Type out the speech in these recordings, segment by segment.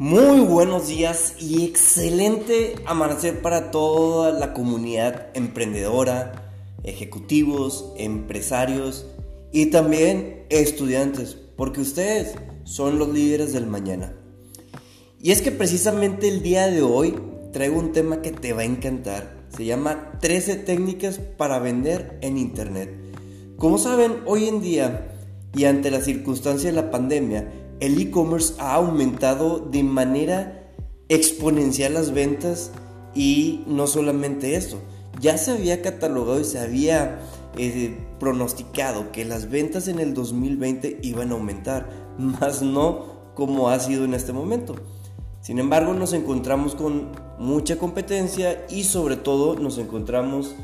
Muy buenos días y excelente amanecer para toda la comunidad emprendedora, ejecutivos, empresarios y también estudiantes, porque ustedes son los líderes del mañana. Y es que precisamente el día de hoy traigo un tema que te va a encantar. Se llama 13 técnicas para vender en Internet. Como saben, hoy en día y ante la circunstancia de la pandemia, el e-commerce ha aumentado de manera exponencial las ventas y no solamente eso, ya se había catalogado y se había eh, pronosticado que las ventas en el 2020 iban a aumentar, más no como ha sido en este momento. Sin embargo, nos encontramos con mucha competencia y sobre todo nos encontramos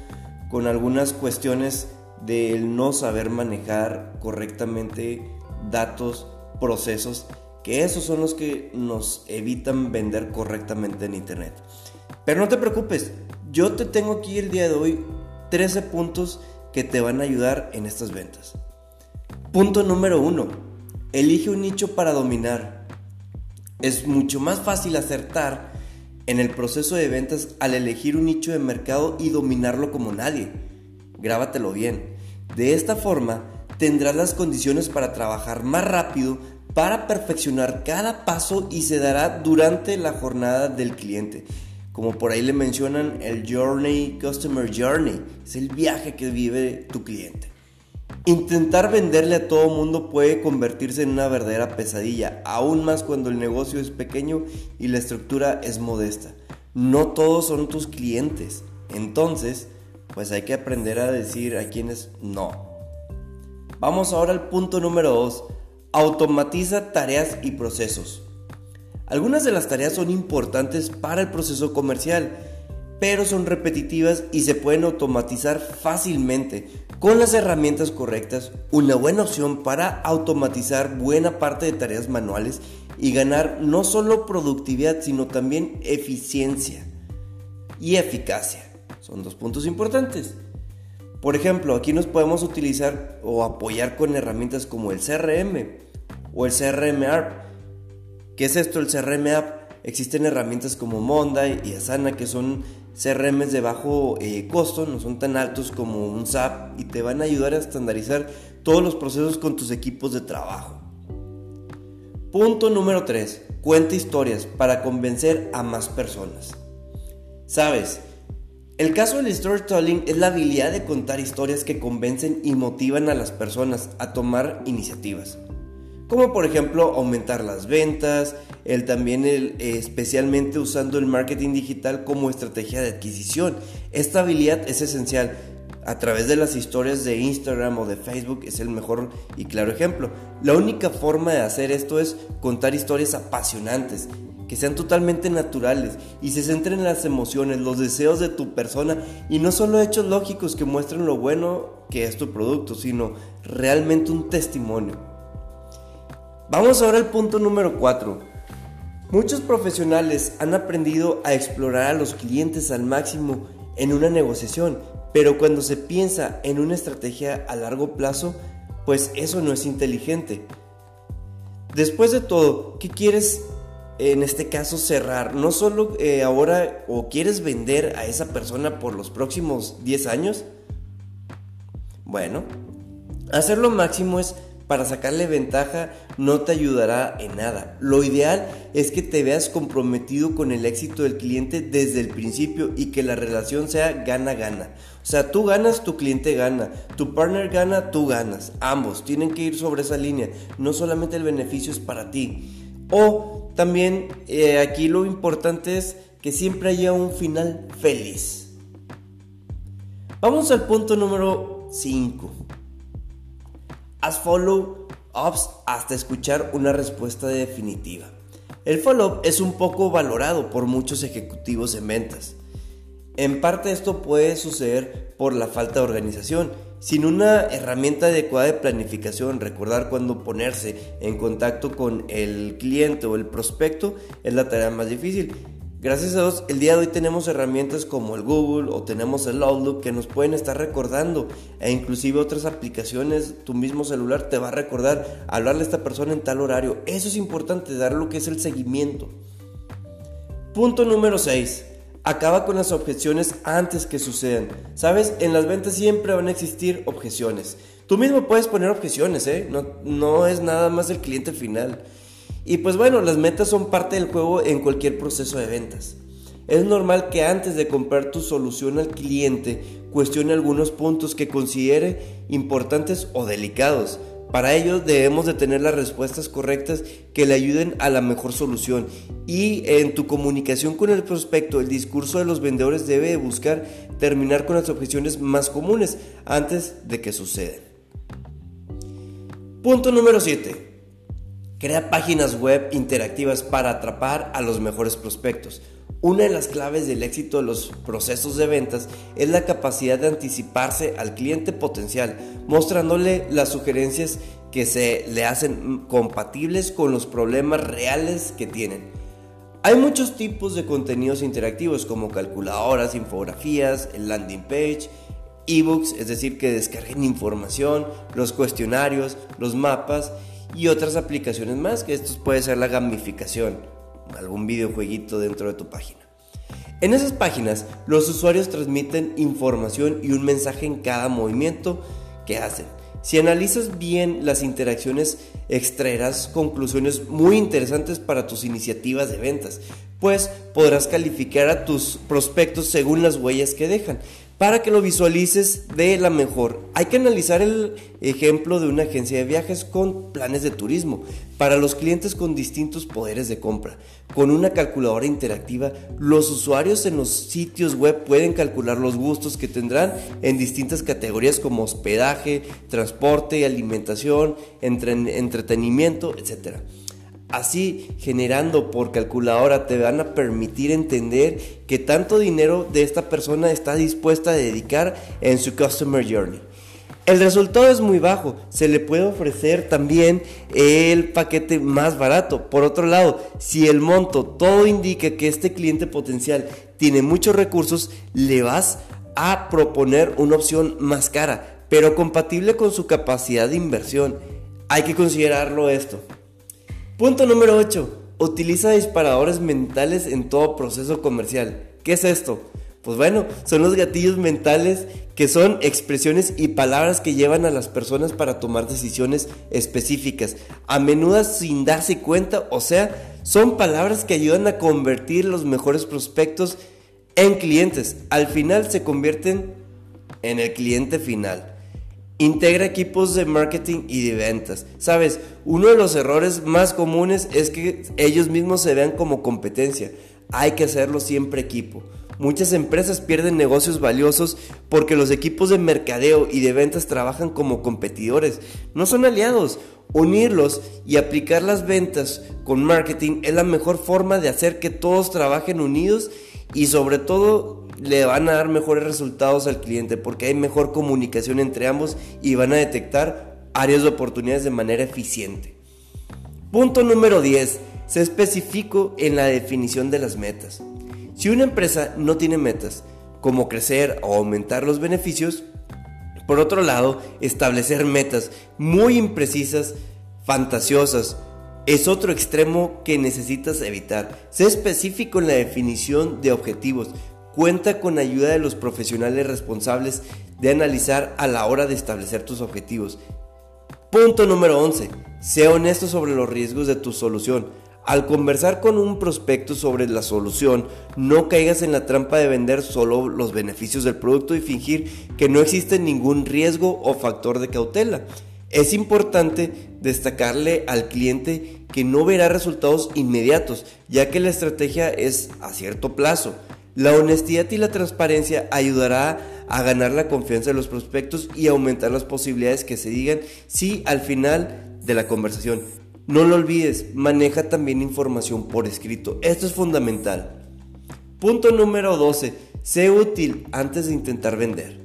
con algunas cuestiones del no saber manejar correctamente datos procesos que esos son los que nos evitan vender correctamente en internet. Pero no te preocupes, yo te tengo aquí el día de hoy 13 puntos que te van a ayudar en estas ventas. Punto número 1. Elige un nicho para dominar. Es mucho más fácil acertar en el proceso de ventas al elegir un nicho de mercado y dominarlo como nadie. Grábatelo bien. De esta forma, tendrás las condiciones para trabajar más rápido, para perfeccionar cada paso y se dará durante la jornada del cliente. Como por ahí le mencionan el Journey, Customer Journey, es el viaje que vive tu cliente. Intentar venderle a todo mundo puede convertirse en una verdadera pesadilla, aún más cuando el negocio es pequeño y la estructura es modesta. No todos son tus clientes, entonces, pues hay que aprender a decir a quienes no. Vamos ahora al punto número 2. Automatiza tareas y procesos. Algunas de las tareas son importantes para el proceso comercial, pero son repetitivas y se pueden automatizar fácilmente. Con las herramientas correctas, una buena opción para automatizar buena parte de tareas manuales y ganar no solo productividad, sino también eficiencia y eficacia. Son dos puntos importantes. Por ejemplo, aquí nos podemos utilizar o apoyar con herramientas como el CRM o el CRM App. ¿Qué es esto el CRM App? Existen herramientas como Monday y Asana que son CRMs de bajo eh, costo, no son tan altos como un SAP y te van a ayudar a estandarizar todos los procesos con tus equipos de trabajo. Punto número 3. Cuenta historias para convencer a más personas. Sabes, el caso del storytelling es la habilidad de contar historias que convencen y motivan a las personas a tomar iniciativas. Como por ejemplo aumentar las ventas, el también el, especialmente usando el marketing digital como estrategia de adquisición. Esta habilidad es esencial. A través de las historias de Instagram o de Facebook es el mejor y claro ejemplo. La única forma de hacer esto es contar historias apasionantes que sean totalmente naturales y se centren en las emociones, los deseos de tu persona y no solo hechos lógicos que muestren lo bueno que es tu producto, sino realmente un testimonio. Vamos ahora al punto número 4. Muchos profesionales han aprendido a explorar a los clientes al máximo en una negociación, pero cuando se piensa en una estrategia a largo plazo, pues eso no es inteligente. Después de todo, ¿qué quieres en este caso cerrar, no solo eh, ahora o quieres vender a esa persona por los próximos 10 años, bueno, hacer lo máximo es para sacarle ventaja no te ayudará en nada. Lo ideal es que te veas comprometido con el éxito del cliente desde el principio y que la relación sea gana-gana. O sea, tú ganas, tu cliente gana, tu partner gana, tú ganas. Ambos tienen que ir sobre esa línea. No solamente el beneficio es para ti. O también eh, aquí lo importante es que siempre haya un final feliz. Vamos al punto número 5. Haz follow-ups hasta escuchar una respuesta definitiva. El follow-up es un poco valorado por muchos ejecutivos en ventas. En parte esto puede suceder por la falta de organización sin una herramienta adecuada de planificación, recordar cuándo ponerse en contacto con el cliente o el prospecto es la tarea más difícil. Gracias a Dios, el día de hoy tenemos herramientas como el Google o tenemos el Outlook que nos pueden estar recordando e inclusive otras aplicaciones, tu mismo celular te va a recordar hablarle a esta persona en tal horario. Eso es importante, dar lo que es el seguimiento. Punto número 6. Acaba con las objeciones antes que sucedan. Sabes, en las ventas siempre van a existir objeciones. Tú mismo puedes poner objeciones, ¿eh? No, no es nada más el cliente final. Y pues bueno, las metas son parte del juego en cualquier proceso de ventas. Es normal que antes de comprar tu solución al cliente cuestione algunos puntos que considere importantes o delicados. Para ello debemos de tener las respuestas correctas que le ayuden a la mejor solución. Y en tu comunicación con el prospecto, el discurso de los vendedores debe buscar terminar con las objeciones más comunes antes de que sucedan. Punto número 7. Crea páginas web interactivas para atrapar a los mejores prospectos. Una de las claves del éxito de los procesos de ventas es la capacidad de anticiparse al cliente potencial, mostrándole las sugerencias que se le hacen compatibles con los problemas reales que tienen. Hay muchos tipos de contenidos interactivos como calculadoras, infografías, el landing page, ebooks, es decir, que descarguen información, los cuestionarios, los mapas y otras aplicaciones más, que esto puede ser la gamificación, algún videojueguito dentro de tu página. En esas páginas, los usuarios transmiten información y un mensaje en cada movimiento que hacen. Si analizas bien las interacciones, extraerás conclusiones muy interesantes para tus iniciativas de ventas, pues podrás calificar a tus prospectos según las huellas que dejan para que lo visualices de la mejor. Hay que analizar el ejemplo de una agencia de viajes con planes de turismo para los clientes con distintos poderes de compra. Con una calculadora interactiva, los usuarios en los sitios web pueden calcular los gustos que tendrán en distintas categorías como hospedaje, transporte, alimentación, entretenimiento, etc. Así, generando por calculadora, te van a permitir entender que tanto dinero de esta persona está dispuesta a dedicar en su Customer Journey. El resultado es muy bajo, se le puede ofrecer también el paquete más barato. Por otro lado, si el monto todo indica que este cliente potencial tiene muchos recursos, le vas a proponer una opción más cara, pero compatible con su capacidad de inversión. Hay que considerarlo esto. Punto número 8. Utiliza disparadores mentales en todo proceso comercial. ¿Qué es esto? Pues bueno, son los gatillos mentales que son expresiones y palabras que llevan a las personas para tomar decisiones específicas, a menudo sin darse cuenta, o sea, son palabras que ayudan a convertir los mejores prospectos en clientes. Al final se convierten en el cliente final. Integra equipos de marketing y de ventas. Sabes, uno de los errores más comunes es que ellos mismos se vean como competencia. Hay que hacerlo siempre equipo. Muchas empresas pierden negocios valiosos porque los equipos de mercadeo y de ventas trabajan como competidores, no son aliados. Unirlos y aplicar las ventas con marketing es la mejor forma de hacer que todos trabajen unidos y sobre todo le van a dar mejores resultados al cliente porque hay mejor comunicación entre ambos y van a detectar áreas de oportunidades de manera eficiente. Punto número 10. Se especificó en la definición de las metas. Si una empresa no tiene metas, como crecer o aumentar los beneficios, por otro lado, establecer metas muy imprecisas, fantasiosas, es otro extremo que necesitas evitar. Sé específico en la definición de objetivos, Cuenta con ayuda de los profesionales responsables de analizar a la hora de establecer tus objetivos. Punto número 11. Sé honesto sobre los riesgos de tu solución. Al conversar con un prospecto sobre la solución, no caigas en la trampa de vender solo los beneficios del producto y fingir que no existe ningún riesgo o factor de cautela. Es importante destacarle al cliente que no verá resultados inmediatos, ya que la estrategia es a cierto plazo. La honestidad y la transparencia ayudará a ganar la confianza de los prospectos y aumentar las posibilidades que se digan sí al final de la conversación. No lo olvides, maneja también información por escrito. Esto es fundamental. Punto número 12. Sé útil antes de intentar vender.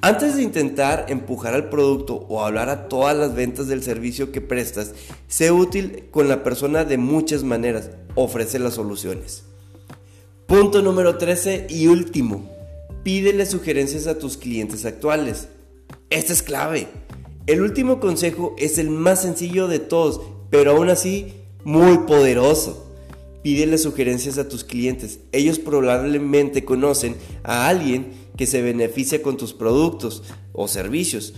Antes de intentar empujar al producto o hablar a todas las ventas del servicio que prestas, sé útil con la persona de muchas maneras. Ofrece las soluciones. Punto número 13 y último. Pídele sugerencias a tus clientes actuales. Esta es clave. El último consejo es el más sencillo de todos, pero aún así muy poderoso. Pídele sugerencias a tus clientes. Ellos probablemente conocen a alguien que se beneficia con tus productos o servicios.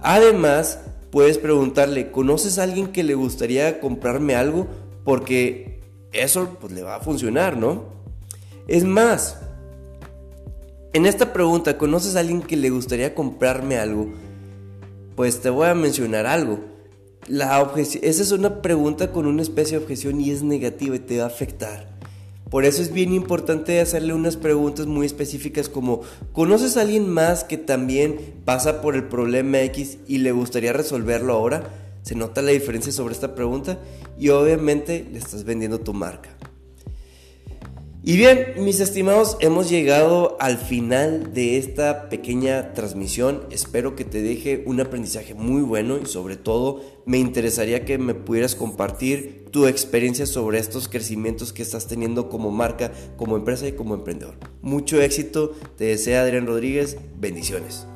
Además, puedes preguntarle, ¿conoces a alguien que le gustaría comprarme algo? Porque eso pues, le va a funcionar, ¿no? Es más, en esta pregunta, ¿conoces a alguien que le gustaría comprarme algo? Pues te voy a mencionar algo. La esa es una pregunta con una especie de objeción y es negativa y te va a afectar. Por eso es bien importante hacerle unas preguntas muy específicas como ¿conoces a alguien más que también pasa por el problema X y le gustaría resolverlo ahora? ¿Se nota la diferencia sobre esta pregunta? Y obviamente le estás vendiendo tu marca. Y bien, mis estimados, hemos llegado al final de esta pequeña transmisión. Espero que te deje un aprendizaje muy bueno y sobre todo me interesaría que me pudieras compartir tu experiencia sobre estos crecimientos que estás teniendo como marca, como empresa y como emprendedor. Mucho éxito, te desea Adrián Rodríguez, bendiciones.